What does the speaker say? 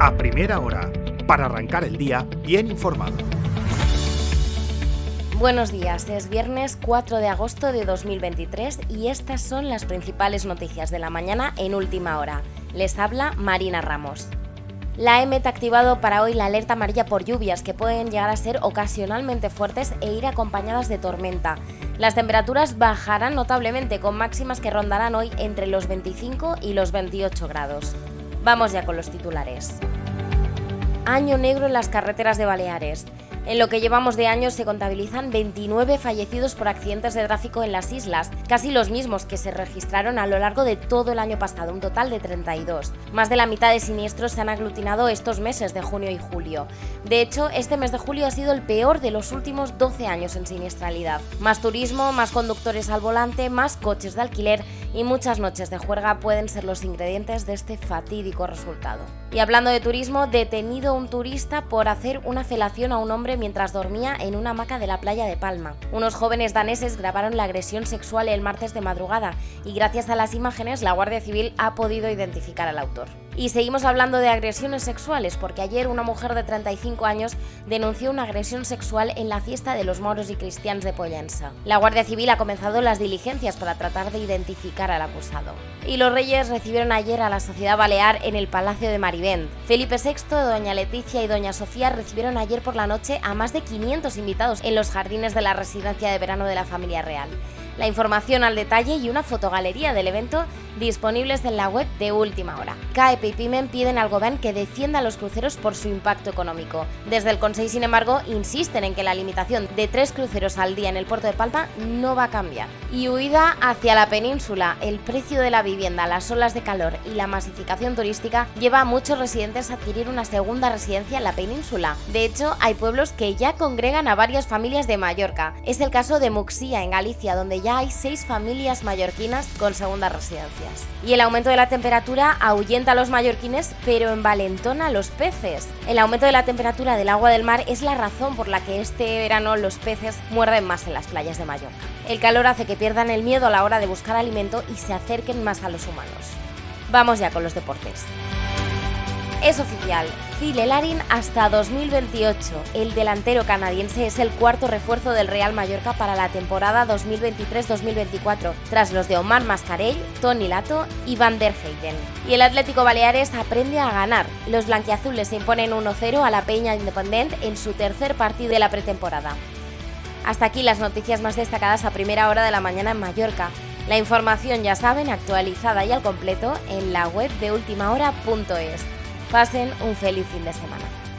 a primera hora, para arrancar el día bien informado. Buenos días, es viernes 4 de agosto de 2023 y estas son las principales noticias de la mañana en última hora. Les habla Marina Ramos. La EMET ha activado para hoy la alerta amarilla por lluvias que pueden llegar a ser ocasionalmente fuertes e ir acompañadas de tormenta. Las temperaturas bajarán notablemente con máximas que rondarán hoy entre los 25 y los 28 grados. Vamos ya con los titulares. Año negro en las carreteras de Baleares. En lo que llevamos de año se contabilizan 29 fallecidos por accidentes de tráfico en las islas, casi los mismos que se registraron a lo largo de todo el año pasado, un total de 32. Más de la mitad de siniestros se han aglutinado estos meses de junio y julio. De hecho, este mes de julio ha sido el peor de los últimos 12 años en siniestralidad. Más turismo, más conductores al volante, más coches de alquiler y muchas noches de juerga pueden ser los ingredientes de este fatídico resultado. Y hablando de turismo, detenido un turista por hacer una felación a un hombre mientras dormía en una hamaca de la playa de Palma. Unos jóvenes daneses grabaron la agresión sexual el martes de madrugada y gracias a las imágenes la Guardia Civil ha podido identificar al autor. Y seguimos hablando de agresiones sexuales porque ayer una mujer de 35 años denunció una agresión sexual en la fiesta de los moros y cristianos de Pollensa. La Guardia Civil ha comenzado las diligencias para tratar de identificar al acusado. Y los reyes recibieron ayer a la sociedad balear en el Palacio de Marivent. Felipe VI, doña Leticia y doña Sofía recibieron ayer por la noche a más de 500 invitados en los jardines de la residencia de verano de la familia real la información al detalle y una fotogalería del evento disponibles en la web de última hora. CAEP y PIMEN piden al gobierno que defienda los cruceros por su impacto económico. Desde el Consejo, sin embargo, insisten en que la limitación de tres cruceros al día en el puerto de Palma no va a cambiar. Y huida hacia la península, el precio de la vivienda, las olas de calor y la masificación turística lleva a muchos residentes a adquirir una segunda residencia en la península. De hecho, hay pueblos que ya congregan a varias familias de Mallorca. Es el caso de Muxía, en Galicia, donde ya hay seis familias mallorquinas con segundas Y el aumento de la temperatura ahuyenta a los mallorquines, pero envalentona a los peces. El aumento de la temperatura del agua del mar es la razón por la que este verano los peces muerden más en las playas de Mallorca. El calor hace que pierdan el miedo a la hora de buscar alimento y se acerquen más a los humanos. Vamos ya con los deportes. Es oficial, Phil Larin hasta 2028. El delantero canadiense es el cuarto refuerzo del Real Mallorca para la temporada 2023-2024, tras los de Omar Mascarell, Tony Lato y Van der Heyden. Y el Atlético Baleares aprende a ganar. Los blanquiazules se imponen 1-0 a la Peña Independent en su tercer partido de la pretemporada. Hasta aquí las noticias más destacadas a primera hora de la mañana en Mallorca. La información, ya saben, actualizada y al completo en la web de ultimahora.es. Pasen un feliz fin de semana.